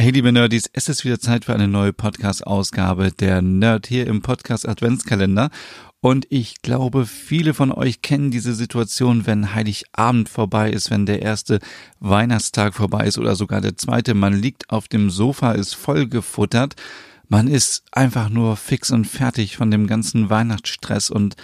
Hey liebe Nerdies, es ist wieder Zeit für eine neue Podcast-Ausgabe der Nerd hier im Podcast Adventskalender. Und ich glaube, viele von euch kennen diese Situation, wenn Heiligabend vorbei ist, wenn der erste Weihnachtstag vorbei ist oder sogar der zweite. Man liegt auf dem Sofa, ist voll gefuttert. Man ist einfach nur fix und fertig von dem ganzen Weihnachtsstress und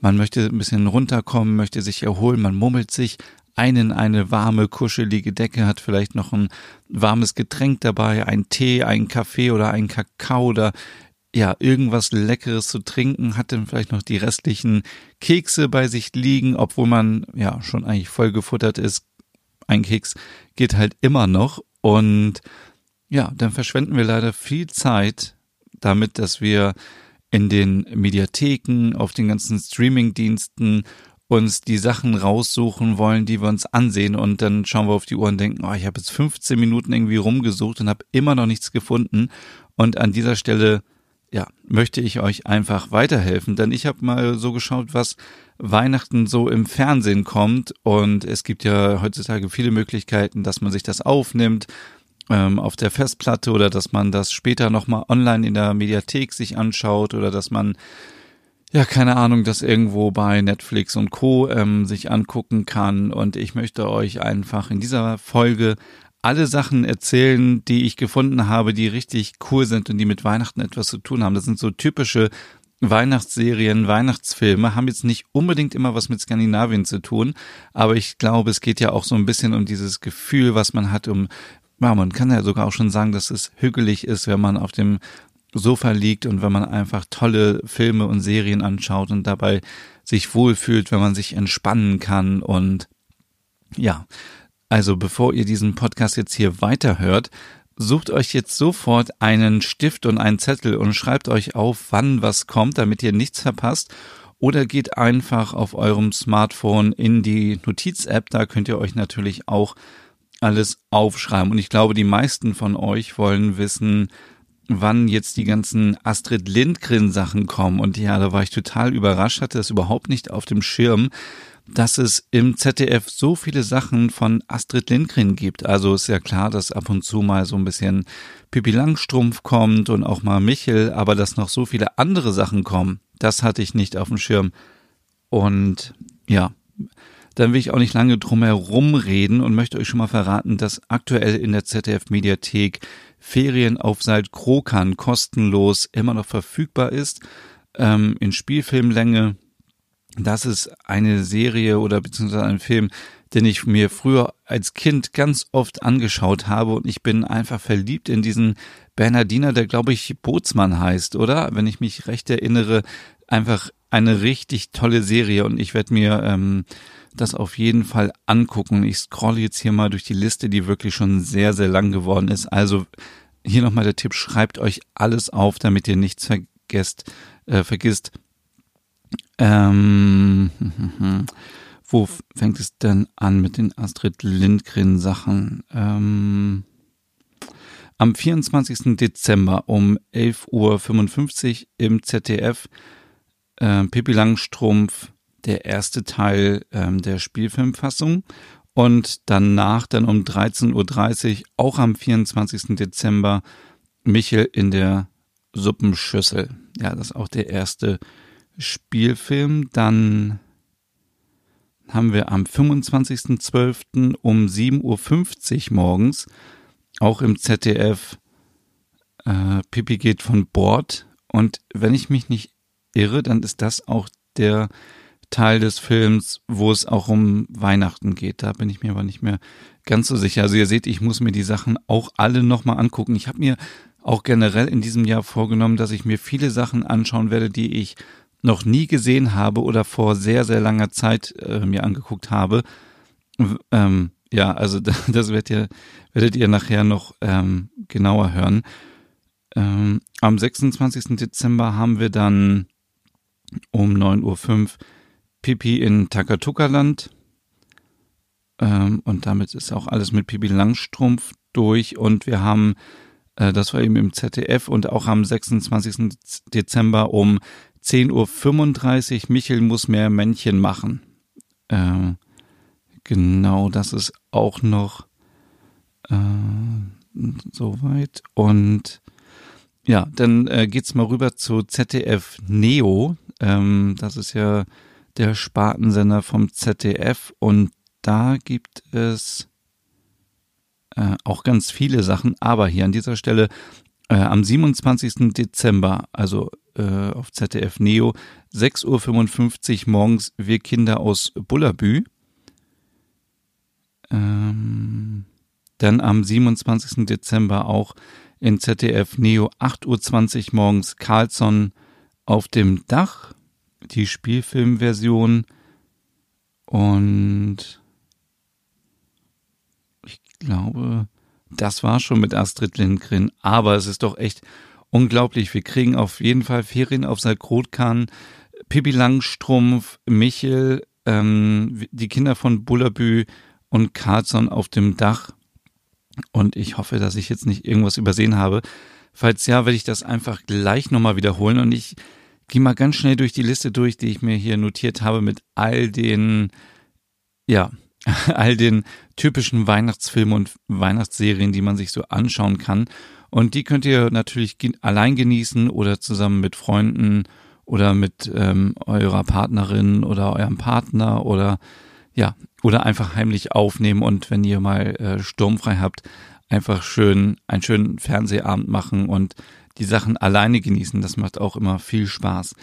man möchte ein bisschen runterkommen, möchte sich erholen, man mummelt sich einen eine warme, kuschelige Decke, hat vielleicht noch ein warmes Getränk dabei, ein Tee, ein Kaffee oder ein Kakao oder ja, irgendwas Leckeres zu trinken, hat dann vielleicht noch die restlichen Kekse bei sich liegen, obwohl man ja schon eigentlich voll gefuttert ist. Ein Keks geht halt immer noch und ja, dann verschwenden wir leider viel Zeit damit, dass wir in den Mediatheken, auf den ganzen Streaming-Diensten uns die Sachen raussuchen wollen, die wir uns ansehen. Und dann schauen wir auf die Uhr und denken, oh, ich habe jetzt 15 Minuten irgendwie rumgesucht und habe immer noch nichts gefunden. Und an dieser Stelle ja, möchte ich euch einfach weiterhelfen, denn ich habe mal so geschaut, was Weihnachten so im Fernsehen kommt. Und es gibt ja heutzutage viele Möglichkeiten, dass man sich das aufnimmt ähm, auf der Festplatte oder dass man das später nochmal online in der Mediathek sich anschaut oder dass man ja, keine Ahnung, das irgendwo bei Netflix und Co. Ähm, sich angucken kann. Und ich möchte euch einfach in dieser Folge alle Sachen erzählen, die ich gefunden habe, die richtig cool sind und die mit Weihnachten etwas zu tun haben. Das sind so typische Weihnachtsserien, Weihnachtsfilme, haben jetzt nicht unbedingt immer was mit Skandinavien zu tun, aber ich glaube, es geht ja auch so ein bisschen um dieses Gefühl, was man hat, um ja, man kann ja sogar auch schon sagen, dass es hügelig ist, wenn man auf dem Sofa liegt und wenn man einfach tolle Filme und Serien anschaut und dabei sich wohlfühlt, wenn man sich entspannen kann und ja, also bevor ihr diesen Podcast jetzt hier weiterhört, sucht euch jetzt sofort einen Stift und einen Zettel und schreibt euch auf, wann was kommt, damit ihr nichts verpasst. Oder geht einfach auf eurem Smartphone in die Notiz-App, da könnt ihr euch natürlich auch alles aufschreiben. Und ich glaube, die meisten von euch wollen wissen, wann jetzt die ganzen Astrid Lindgren Sachen kommen. Und ja, da war ich total überrascht, hatte das überhaupt nicht auf dem Schirm, dass es im ZDF so viele Sachen von Astrid Lindgren gibt. Also ist ja klar, dass ab und zu mal so ein bisschen Pippi Langstrumpf kommt und auch mal Michel, aber dass noch so viele andere Sachen kommen, das hatte ich nicht auf dem Schirm. Und ja, dann will ich auch nicht lange drum herum reden und möchte euch schon mal verraten, dass aktuell in der ZDF Mediathek Ferienaufsalt Krokan kostenlos immer noch verfügbar ist, ähm, in Spielfilmlänge. Das ist eine Serie oder beziehungsweise ein Film, den ich mir früher als Kind ganz oft angeschaut habe und ich bin einfach verliebt in diesen Bernardiner, der glaube ich Bootsmann heißt, oder? Wenn ich mich recht erinnere, einfach eine richtig tolle Serie und ich werde mir ähm, das auf jeden Fall angucken. Ich scrolle jetzt hier mal durch die Liste, die wirklich schon sehr, sehr lang geworden ist. Also hier nochmal der Tipp, schreibt euch alles auf, damit ihr nichts vergesst, äh, vergisst. Ähm, wo fängt es denn an mit den Astrid Lindgren Sachen? Ähm, am 24. Dezember um 11.55 Uhr im ZDF äh, Pippi Langstrumpf der erste Teil ähm, der Spielfilmfassung und danach dann um 13.30 Uhr, auch am 24. Dezember, Michel in der Suppenschüssel. Ja, das ist auch der erste Spielfilm. Dann haben wir am 25.12. um 7.50 Uhr morgens, auch im ZDF, äh, Pipi geht von Bord. Und wenn ich mich nicht irre, dann ist das auch der Teil des Films, wo es auch um Weihnachten geht. Da bin ich mir aber nicht mehr ganz so sicher. Also ihr seht, ich muss mir die Sachen auch alle nochmal angucken. Ich habe mir auch generell in diesem Jahr vorgenommen, dass ich mir viele Sachen anschauen werde, die ich noch nie gesehen habe oder vor sehr, sehr langer Zeit äh, mir angeguckt habe. Ähm, ja, also das werdet ihr, werdet ihr nachher noch ähm, genauer hören. Ähm, am 26. Dezember haben wir dann um 9.05 Uhr Pipi in Takatuka-Land. Ähm, und damit ist auch alles mit Pipi Langstrumpf durch. Und wir haben, äh, das war eben im ZDF und auch am 26. Dezember um 10.35 Uhr Michel muss mehr Männchen machen. Äh, genau, das ist auch noch äh, soweit. Und ja, dann äh, geht's mal rüber zu ZDF Neo. Ähm, das ist ja der Spartensender vom ZDF und da gibt es äh, auch ganz viele Sachen, aber hier an dieser Stelle äh, am 27. Dezember, also äh, auf ZDF Neo, 6.55 Uhr morgens, wir Kinder aus Bullabü. Ähm, dann am 27. Dezember auch in ZDF Neo 8.20 Uhr morgens Carlson auf dem Dach, die Spielfilmversion. Und ich glaube, das war schon mit Astrid Lindgren, aber es ist doch echt unglaublich. Wir kriegen auf jeden Fall Ferien auf Salkrotkan, Pippi Langstrumpf, Michel, ähm, die Kinder von Bullabü und Carlson auf dem Dach. Und ich hoffe, dass ich jetzt nicht irgendwas übersehen habe. Falls ja, werde ich das einfach gleich nochmal wiederholen. Und ich gehe mal ganz schnell durch die Liste durch, die ich mir hier notiert habe mit all den, ja, all den typischen Weihnachtsfilmen und Weihnachtsserien, die man sich so anschauen kann. Und die könnt ihr natürlich allein genießen oder zusammen mit Freunden oder mit ähm, eurer Partnerin oder eurem Partner oder ja, oder einfach heimlich aufnehmen und wenn ihr mal äh, sturmfrei habt, einfach schön einen schönen Fernsehabend machen und die Sachen alleine genießen. Das macht auch immer viel Spaß.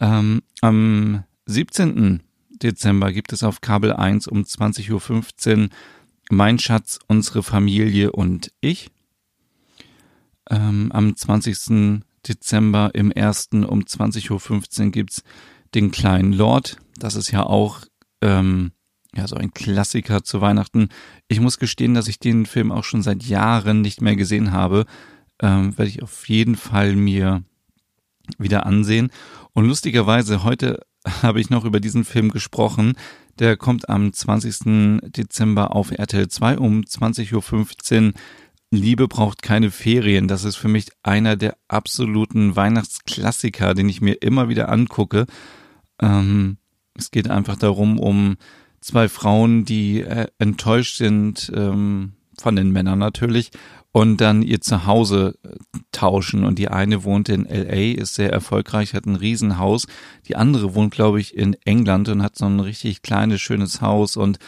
Ähm, am 17. Dezember gibt es auf Kabel 1 um 20.15 Uhr Mein Schatz, unsere Familie und ich. Ähm, am 20. Dezember im 1. um 20.15 Uhr gibt's den kleinen Lord. Das ist ja auch ähm, ja, so ein Klassiker zu Weihnachten. Ich muss gestehen, dass ich den Film auch schon seit Jahren nicht mehr gesehen habe. Ähm, werde ich auf jeden Fall mir wieder ansehen. Und lustigerweise, heute habe ich noch über diesen Film gesprochen. Der kommt am 20. Dezember auf RTL 2 um 20.15 Uhr. Liebe braucht keine Ferien. Das ist für mich einer der absoluten Weihnachtsklassiker, den ich mir immer wieder angucke. Ähm, es geht einfach darum, um zwei Frauen, die äh, enttäuscht sind ähm, von den Männern natürlich und dann ihr Zuhause äh, tauschen. Und die eine wohnt in LA, ist sehr erfolgreich, hat ein Riesenhaus. Die andere wohnt, glaube ich, in England und hat so ein richtig kleines, schönes Haus und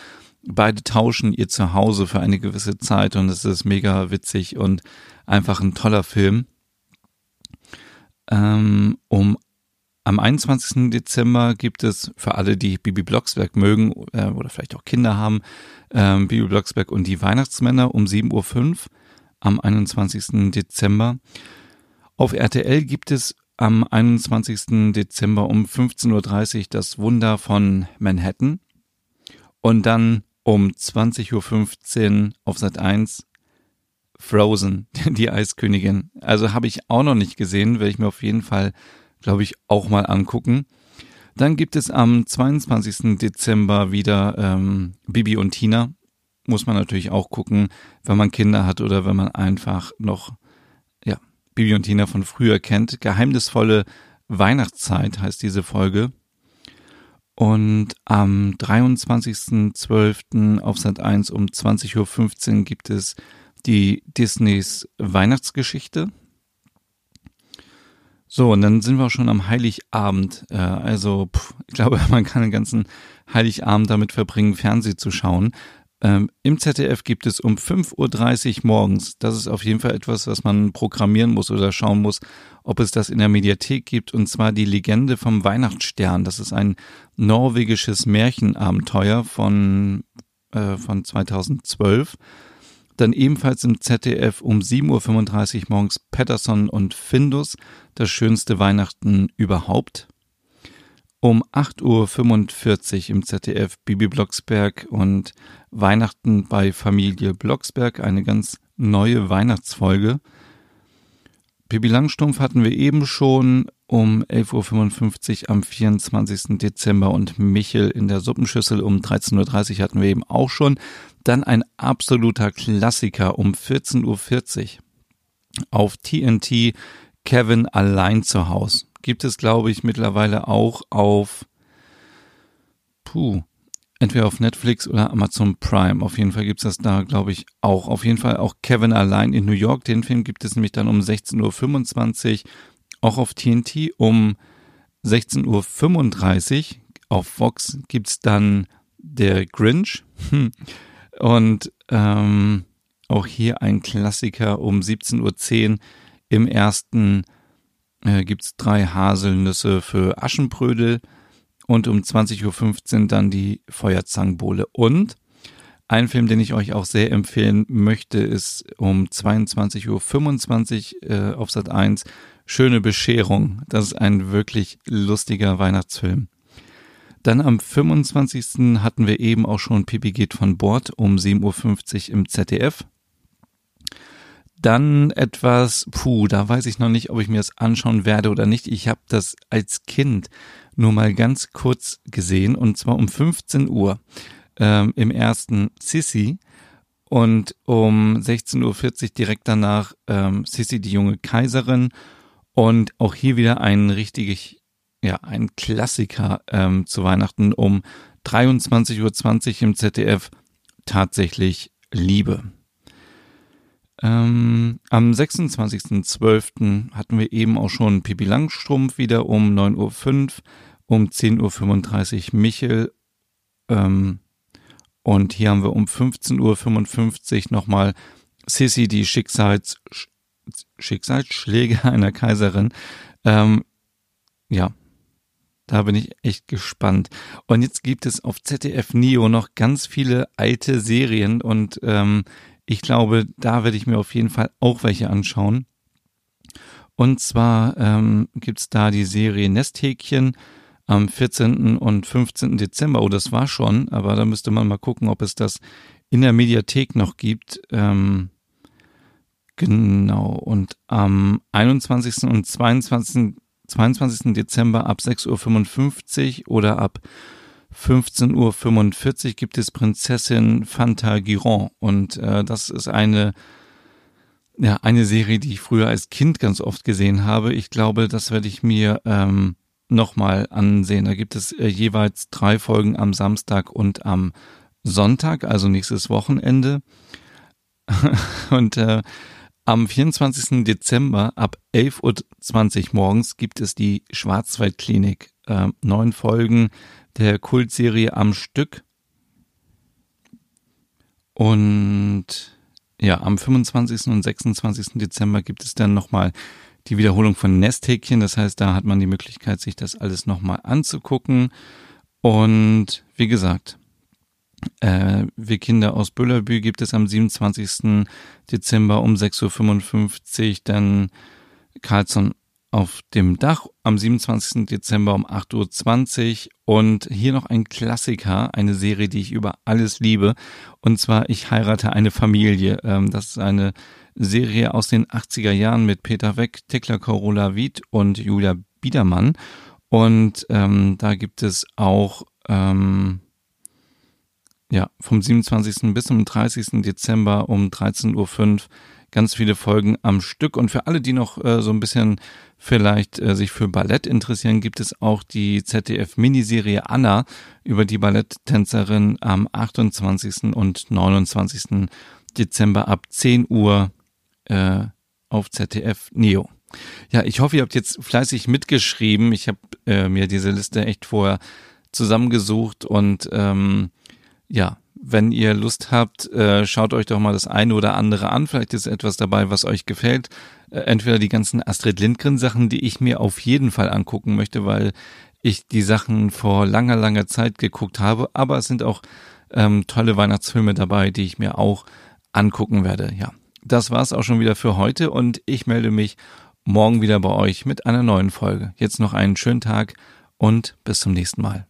beide tauschen ihr Zuhause für eine gewisse Zeit und es ist mega witzig und einfach ein toller Film. Ähm, um am 21. Dezember gibt es für alle, die Bibi Blocksberg mögen äh, oder vielleicht auch Kinder haben, äh, Bibi Blocksberg und die Weihnachtsmänner um 7.05 Uhr am 21. Dezember. Auf RTL gibt es am 21. Dezember um 15.30 Uhr das Wunder von Manhattan. Und dann um 20.15 Uhr auf Sat 1 Frozen, die Eiskönigin. Also habe ich auch noch nicht gesehen, werde ich mir auf jeden Fall glaube ich, auch mal angucken. Dann gibt es am 22. Dezember wieder ähm, Bibi und Tina. Muss man natürlich auch gucken, wenn man Kinder hat oder wenn man einfach noch, ja, Bibi und Tina von früher kennt. Geheimnisvolle Weihnachtszeit heißt diese Folge. Und am 23.12. auf Sat 1 um 20.15 Uhr gibt es die Disneys Weihnachtsgeschichte. So, und dann sind wir auch schon am Heiligabend. Äh, also, ich glaube, man kann den ganzen Heiligabend damit verbringen, Fernsehen zu schauen. Ähm, Im ZDF gibt es um 5.30 Uhr morgens, das ist auf jeden Fall etwas, was man programmieren muss oder schauen muss, ob es das in der Mediathek gibt, und zwar die Legende vom Weihnachtsstern. Das ist ein norwegisches Märchenabenteuer von, äh, von 2012. Dann ebenfalls im ZDF um 7.35 Uhr morgens Patterson und Findus, das schönste Weihnachten überhaupt. Um 8.45 Uhr im ZDF Bibi Blocksberg und Weihnachten bei Familie Blocksberg, eine ganz neue Weihnachtsfolge. Bibi Langstumpf hatten wir eben schon um 11.55 Uhr am 24. Dezember und Michel in der Suppenschüssel um 13.30 Uhr hatten wir eben auch schon. Dann ein absoluter Klassiker um 14.40 Uhr auf TNT Kevin allein zu Haus. Gibt es, glaube ich, mittlerweile auch auf, puh, entweder auf Netflix oder Amazon Prime. Auf jeden Fall gibt's das da, glaube ich, auch. Auf jeden Fall auch Kevin allein in New York. Den Film gibt es nämlich dann um 16.25 Uhr, auch auf TNT. Um 16.35 Uhr auf Fox gibt's dann der Grinch. Und ähm, auch hier ein Klassiker um 17.10 Uhr im ersten äh, gibt's drei Haselnüsse für Aschenbrödel und um 20.15 Uhr dann die Feuerzangenbowle. Und ein Film, den ich euch auch sehr empfehlen möchte, ist um 22.25 Uhr äh, auf Sat 1 Schöne Bescherung. Das ist ein wirklich lustiger Weihnachtsfilm. Dann am 25. hatten wir eben auch schon Pipi geht von Bord um 7.50 Uhr im ZDF. Dann etwas, puh, da weiß ich noch nicht, ob ich mir das anschauen werde oder nicht. Ich habe das als Kind nur mal ganz kurz gesehen und zwar um 15 Uhr ähm, im ersten Sissy und um 16.40 Uhr direkt danach ähm, Sissy die junge Kaiserin und auch hier wieder ein richtig, ja, ein Klassiker ähm, zu Weihnachten um 23.20 Uhr im ZDF tatsächlich Liebe. Ähm, am 26.12. hatten wir eben auch schon Pipi Langstrumpf wieder um 9.05 Uhr, um 10.35 Uhr Michel. Ähm, und hier haben wir um 15.55 Uhr nochmal Sissy, die Schicksals, Schicksalsschläge einer Kaiserin. Ähm, ja, da bin ich echt gespannt. Und jetzt gibt es auf ZDF Neo noch ganz viele alte Serien und ähm, ich glaube, da werde ich mir auf jeden Fall auch welche anschauen. Und zwar ähm, gibt da die Serie Nesthäkchen am 14. und 15. Dezember. Oh, das war schon, aber da müsste man mal gucken, ob es das in der Mediathek noch gibt. Ähm, genau. Und am 21. und 22. 22. Dezember ab 6.55 Uhr oder ab 15.45 Uhr gibt es Prinzessin Fanta Giron und äh, das ist eine ja eine Serie, die ich früher als Kind ganz oft gesehen habe. Ich glaube, das werde ich mir ähm, nochmal ansehen. Da gibt es äh, jeweils drei Folgen am Samstag und am Sonntag, also nächstes Wochenende. und äh, am 24. Dezember ab 11.20 Uhr morgens gibt es die Schwarzwaldklinik. Äh, neun Folgen der Kultserie am Stück. Und ja, am 25. und 26. Dezember gibt es dann nochmal die Wiederholung von Nesthäkchen. Das heißt, da hat man die Möglichkeit, sich das alles nochmal anzugucken. Und wie gesagt, äh, wir Kinder aus Büllerbü gibt es am 27. Dezember um 6.55 Uhr dann Carlson auf dem Dach am 27. Dezember um 8.20 Uhr und hier noch ein Klassiker, eine Serie, die ich über alles liebe und zwar Ich heirate eine Familie. Ähm, das ist eine Serie aus den 80er Jahren mit Peter Weck, Tekla Corolla Wied und Julia Biedermann und ähm, da gibt es auch ähm, ja, vom 27. bis zum 30. Dezember um 13.05 Uhr ganz viele Folgen am Stück. Und für alle, die noch äh, so ein bisschen vielleicht äh, sich für Ballett interessieren, gibt es auch die ZDF-Miniserie Anna über die Balletttänzerin am 28. und 29. Dezember ab 10 Uhr äh, auf ZDF Neo. Ja, ich hoffe, ihr habt jetzt fleißig mitgeschrieben. Ich habe äh, mir diese Liste echt vorher zusammengesucht und ähm, ja, wenn ihr Lust habt, äh, schaut euch doch mal das eine oder andere an. Vielleicht ist etwas dabei, was euch gefällt. Äh, entweder die ganzen Astrid Lindgren Sachen, die ich mir auf jeden Fall angucken möchte, weil ich die Sachen vor langer, langer Zeit geguckt habe. Aber es sind auch ähm, tolle Weihnachtsfilme dabei, die ich mir auch angucken werde. Ja, das war's auch schon wieder für heute und ich melde mich morgen wieder bei euch mit einer neuen Folge. Jetzt noch einen schönen Tag und bis zum nächsten Mal.